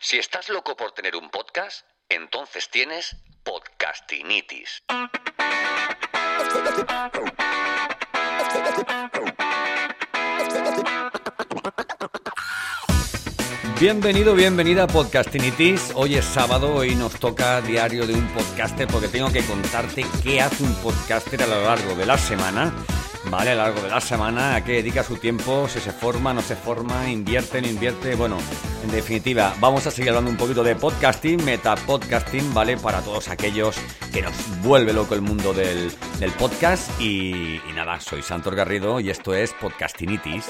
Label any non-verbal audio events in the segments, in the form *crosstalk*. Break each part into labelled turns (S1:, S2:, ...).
S1: Si estás loco por tener un podcast, entonces tienes podcastinitis. Bienvenido, bienvenida a Podcastinitis. Hoy es sábado y nos toca diario de un podcaster porque tengo que contarte qué hace un podcaster a lo largo de la semana ¿vale? A lo largo de la semana, a qué dedica su tiempo, si se forma, no se forma, invierte, no invierte. Bueno, en definitiva, vamos a seguir hablando un poquito de podcasting, metapodcasting, ¿vale? Para todos aquellos que nos vuelve loco el mundo del, podcast. Y, y nada, soy Santos Garrido y esto es Podcastinitis.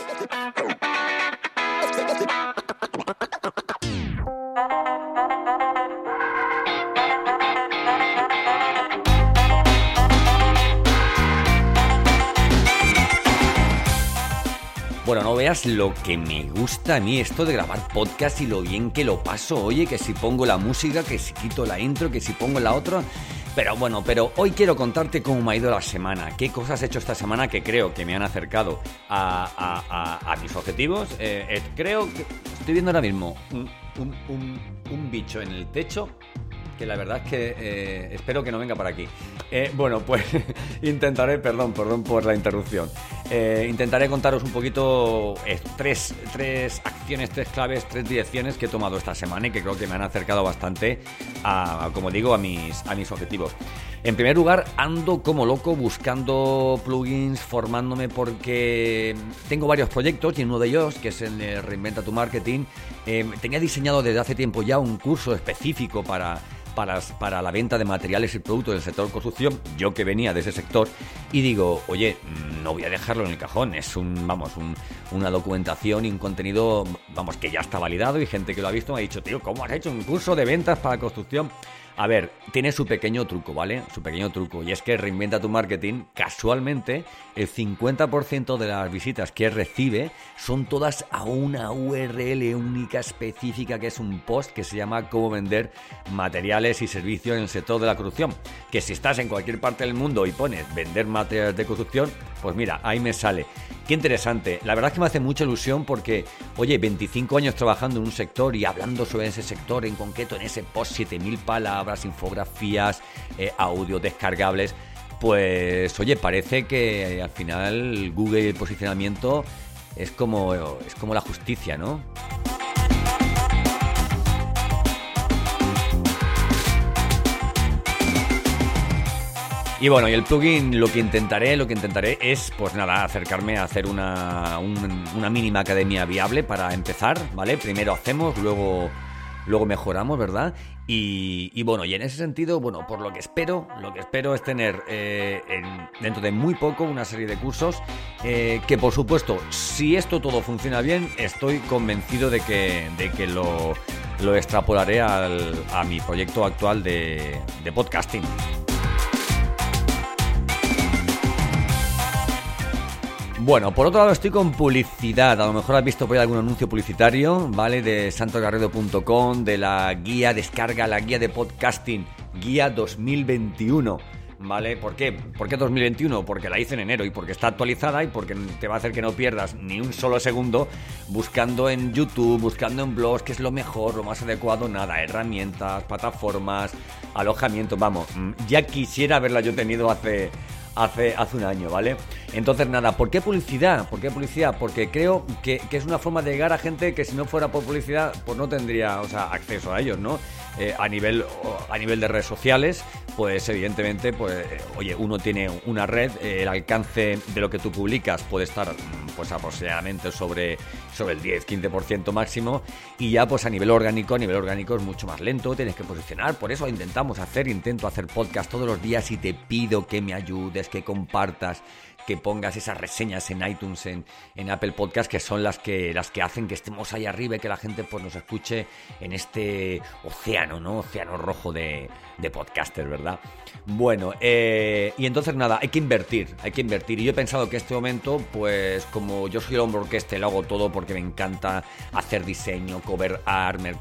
S1: Veas lo que me gusta a mí esto de grabar podcast y lo bien que lo paso. Oye, que si pongo la música, que si quito la intro, que si pongo la otra. Pero bueno, pero hoy quiero contarte cómo me ha ido la semana, qué cosas he hecho esta semana que creo que me han acercado a, mis objetivos. Eh, eh, creo que estoy viendo ahora mismo un bicho en el techo que la verdad es que eh, espero que no venga por aquí. Eh, bueno, pues *laughs* intentaré, perdón, perdón por la interrupción. Eh, intentaré contaros un poquito tres, tres acciones, tres claves, tres direcciones que he tomado esta semana y que creo que me han acercado bastante a, como digo, a mis, a mis objetivos. En primer lugar, ando como loco buscando plugins, formándome porque tengo varios proyectos y en uno de ellos, que es el Reinventa tu Marketing, tenía diseñado desde hace tiempo ya un curso específico para para, la venta de materiales y productos del sector construcción, yo que venía de ese sector, y digo, oye, no voy a dejarlo en el cajón, es un, vamos, una documentación y un contenido, vamos, que ya está validado y gente que lo ha visto me ha dicho, tío, ¿cómo has hecho un curso de ventas para construcción? A ver, tiene su pequeño truco, ¿vale? Su pequeño truco. Y es que reinventa tu marketing. Casualmente, el 50% de las visitas que recibe son todas a una URL única específica que es un post que se llama cómo vender materiales y servicios en el sector de la construcción. Que si estás en cualquier parte del mundo y pones vender materiales de construcción, pues mira, ahí me sale. Qué interesante. La verdad es que me hace mucha ilusión porque, oye, 25 años trabajando en un sector y hablando sobre ese sector en concreto, en ese post, 7000 palabras, infografías, eh, audio descargables. Pues, oye, parece que al final Google y el posicionamiento es como, es como la justicia, ¿no? Y bueno, y el plugin lo que intentaré, lo que intentaré es, pues nada, acercarme a hacer una, una mínima academia viable para empezar, ¿vale? Primero hacemos, luego, luego mejoramos, ¿verdad? Y, bueno, y en ese sentido, bueno, por lo que espero, lo que espero es tener eh, dentro de muy poco una serie de cursos eh, que, por supuesto, si esto todo funciona bien, estoy convencido de que, de que lo, lo extrapolaré al, a mi proyecto actual de, de podcasting. Bueno, por otro lado estoy con publicidad. A lo mejor has visto por ahí algún anuncio publicitario, ¿vale? De santogarrido.com, de la guía, descarga la guía de podcasting, guía 2021. ¿Vale? ¿Por qué? ¿Por qué 2021? Porque la hice en enero y porque está actualizada y porque te va a hacer que no pierdas ni un solo segundo buscando en YouTube, buscando en blogs qué es lo mejor, lo más adecuado, nada, herramientas, plataformas, alojamiento, vamos, mm, ya quisiera haberla yo tenido hace hace, hace un año, ¿vale? Entonces, nada, ¿por qué publicidad? ¿Por qué publicidad? Porque creo que, es una forma de llegar a gente que si no fuera por publicidad, pues no tendría, o sea, acceso a ellos, ¿no? Eh, a, nivel, a nivel de redes sociales, pues evidentemente, pues, oye, uno tiene una red, eh, el alcance de lo que tú publicas puede estar, pues, aproximadamente sobre, sobre el 10-15% máximo, y ya, pues, a nivel orgánico, a nivel orgánico es mucho más lento, tienes que posicionar, por eso intentamos hacer, intento hacer podcast todos los días y te pido que me ayudes, que compartas, que pongas esas reseñas en iTunes, en, en, Apple Podcast, que son las que, las que hacen que estemos ahí arriba y que la gente pues, nos escuche en este océano, ¿no? Océano rojo de, de podcasters, ¿verdad? Bueno, eh, y entonces nada, hay que invertir, hay que invertir. Y yo he pensado que este momento, pues como yo soy el hombre orquesta, lo hago todo porque me encanta hacer diseño, cover art, me,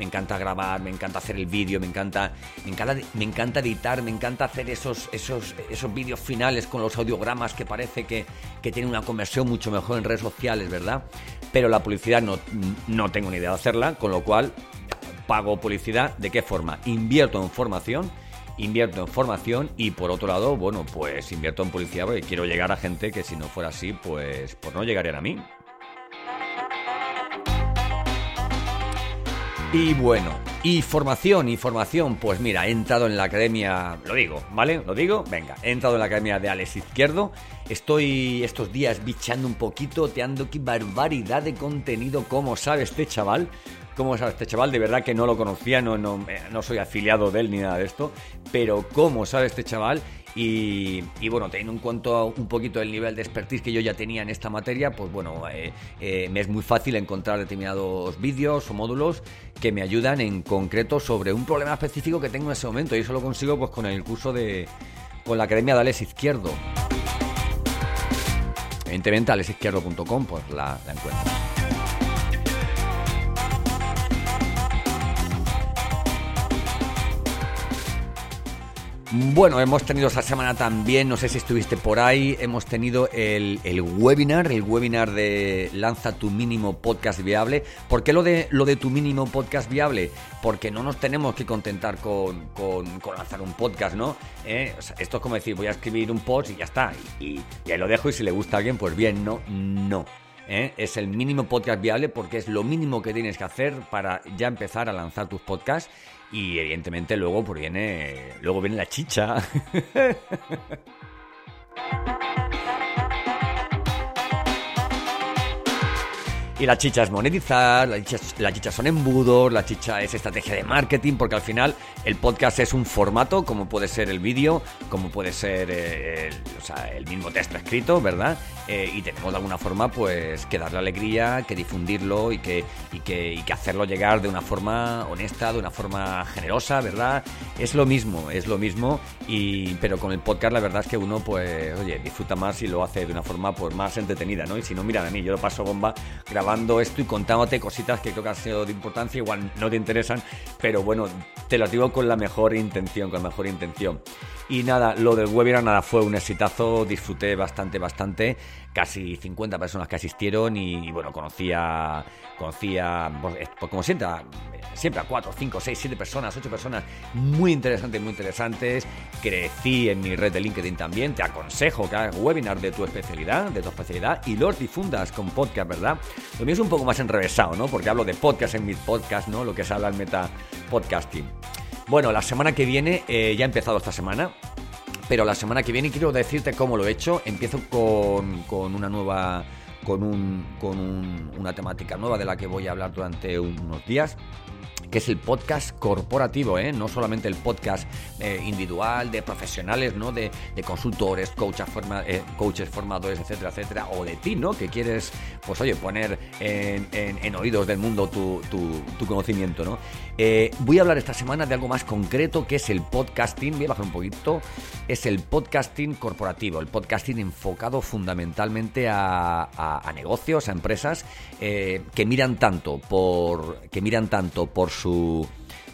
S1: encanta grabar, me encanta hacer el vídeo, me encanta, me encanta, me encanta editar, me encanta hacer esos, esos, esos vídeos finales con los audiogramas que parece que, que una conversión mucho mejor en redes sociales, ¿verdad? Pero la publicidad no, no tengo ni idea de hacerla, con lo cual pago publicidad, ¿de qué forma? Invierto en formación, invierto en formación y por otro lado, bueno, pues invierto en publicidad porque quiero llegar a gente que si no fuera así, pues, pues no llegarían a mí. Y bueno, y formación, y formación, pues mira, he entrado en la academia, lo digo, ¿vale? Lo digo, venga, he entrado en la academia de Alex Izquierdo. Estoy estos días bichando un poquito, te ando qué barbaridad de contenido, como sabe este chaval. ¿Cómo sabe este chaval? De verdad que no lo conocía, no, no, eh, no soy afiliado de él ni nada de esto, pero ¿cómo sabe este chaval? Y, bueno, teniendo en cuenta un poquito el nivel de expertise que yo ya tenía en esta materia, pues bueno, eh, eh, me es muy fácil encontrar determinados vídeos o módulos que me ayudan en concreto sobre un problema específico que tengo en ese momento. Y eso lo consigo pues con el curso de. con la Academia de Alex Izquierdo. Evidentemente, alexizquierdo.com, pues la, la encuentro. Bueno, hemos tenido esta semana también, no sé si estuviste por ahí, hemos tenido el, webinar, el webinar de Lanza tu mínimo podcast viable. ¿Por qué lo de, lo de tu mínimo podcast viable? Porque no nos tenemos que contentar con, lanzar un podcast, ¿no? Eh, esto es como decir, voy a escribir un post y ya está. Y, ahí lo dejo y si le gusta a alguien, pues bien, no, no. ¿Eh? Es el mínimo podcast viable porque es lo mínimo que tienes que hacer para ya empezar a lanzar tus podcasts y evidentemente luego pues viene, luego viene la chicha. *laughs* Y la chicha es monetizar, la chicha, la chicha, son embudos, la chicha es estrategia de marketing, porque al final el podcast es un formato, como puede ser el vídeo, como puede ser eh, el, el, mismo texto escrito, ¿verdad? Eh, y tenemos de alguna forma pues que darle alegría, que difundirlo y que, y que, y que hacerlo llegar de una forma honesta, de una forma generosa, ¿verdad? Es lo mismo, es lo mismo, y, pero con el podcast la verdad es que uno pues, oye, disfruta más y lo hace de una forma pues más entretenida, ¿no? Y si no, mira mí, yo lo paso bomba grabando esto y contándote cositas que creo que han sido de importancia, igual no te interesan, pero bueno, te lo digo con la mejor intención, con la mejor intención. Y nada, lo del webinar nada fue un exitazo, disfruté bastante, bastante. Casi 50 personas que asistieron y, bueno, conocía, conocía, pues, pues como siempre, siempre a 4, 5, 6, 7 personas, 8 personas muy interesantes, muy interesantes. Crecí en mi red de LinkedIn también. Te aconsejo que hagas webinar de tu especialidad, de tu especialidad y los difundas con podcast, ¿verdad? Lo mío es un poco más enrevesado, ¿no? Porque hablo de podcast en mi podcast, ¿no? Lo que se habla en meta podcasting. Bueno, la semana que viene, eh, ya ha empezado esta semana, pero la semana que viene quiero decirte cómo lo he hecho. Empiezo con, con una nueva, con, un, con una temática nueva de la que voy a hablar durante unos días que es el podcast corporativo, ¿eh? no solamente el podcast eh, individual de profesionales, ¿no? de, consultores, coaches, eh, coaches formadores, etcétera, etcétera, o de ti, ¿no? que quieres, pues oye, poner en, oídos del mundo tu, tu, conocimiento. ¿no? voy a hablar esta semana de algo más concreto que es el podcasting, voy a bajar un poquito, es el podcasting corporativo, el podcasting enfocado fundamentalmente a, a negocios, a empresas que miran tanto por que miran tanto por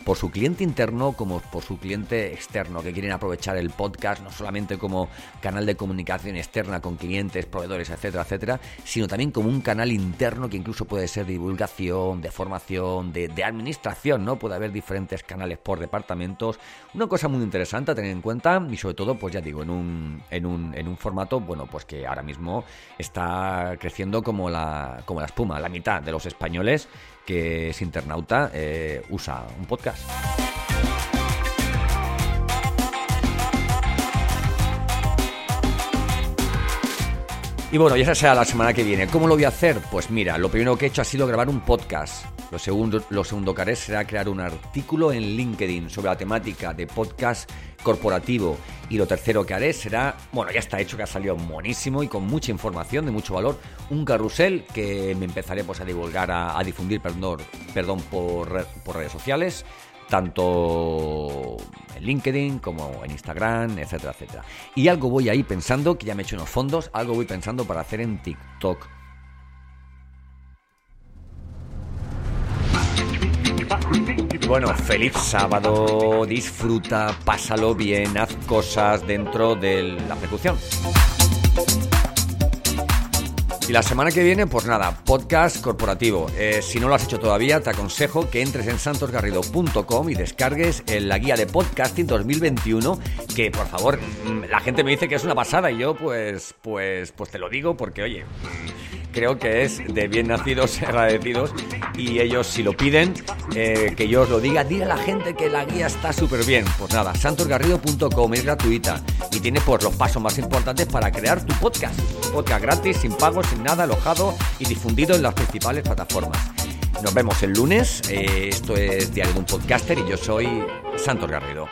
S1: por su cliente interno como por su cliente externo, que quieren aprovechar el podcast no solamente como canal de comunicación externa con clientes, proveedores, etcétera, etcétera, sino también como un canal interno que incluso puede ser de divulgación, de formación, de, administración, ¿no? Puede haber diferentes canales por departamentos. Una cosa muy interesante a tener en cuenta y sobre todo, pues ya digo, en un, en un, en un formato, bueno, pues que ahora mismo está creciendo como la, como la espuma. La mitad de los españoles que es internauta, eh, usa un podcast. Y bueno, y esa será la semana que viene. ¿Cómo lo voy a hacer? Pues mira, lo primero que he hecho ha sido grabar un podcast. Lo segundo, lo segundo que haré será crear un artículo en LinkedIn sobre la temática de podcast corporativo. Y lo tercero que haré será, bueno, ya está hecho, que ha salido buenísimo y con mucha información, de mucho valor, un carrusel que me empezaré pues, a divulgar, a, difundir, perdón, perdón por, por redes sociales tanto en LinkedIn como en Instagram, etcétera, etcétera. Y algo voy ahí pensando, que ya me he hecho unos fondos, algo voy pensando para hacer en TikTok. Bueno, feliz sábado, disfruta, pásalo bien, haz cosas dentro de la ejecución. Y la semana que viene, pues nada, podcast corporativo. Eh, si no lo has hecho todavía, te aconsejo que entres en santosgarrido.com y descargues la guía de podcasting 2021, que por favor, mm, la gente me dice que es una pasada y yo pues, pues, pues te lo digo porque, oye, creo que es de bien nacidos *laughs* agradecidos y ellos si lo piden, eh, que yo os lo diga, dile a la gente que la guía está súper bien. Pues nada, santosgarrido.com es gratuita y tiene pues los pasos más importantes para crear tu podcast. podcast gratis, sin pago, sin nada, alojado y difundido en las principales plataformas. Nos vemos el lunes, eh, esto es Diario de un Podcaster y yo soy Santos Garrido.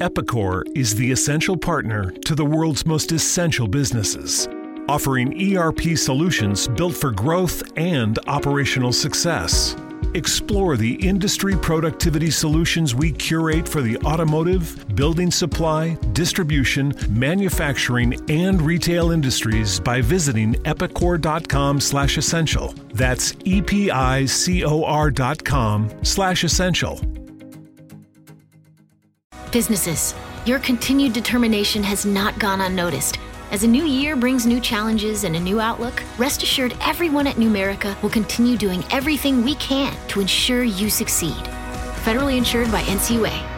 S2: Epicor is the essential partner to the world's most essential businesses. Offering ERP solutions built for growth and operational success. Explore the industry productivity solutions we curate for the automotive, building supply, distribution, manufacturing, and retail industries by visiting epicor.com/essential. That's e p i c o r.com/essential.
S3: Businesses, your continued determination has not gone unnoticed. As a new year brings new challenges and a new outlook, rest assured everyone at Numerica will continue doing everything we can to ensure you succeed. Federally insured by NCUA.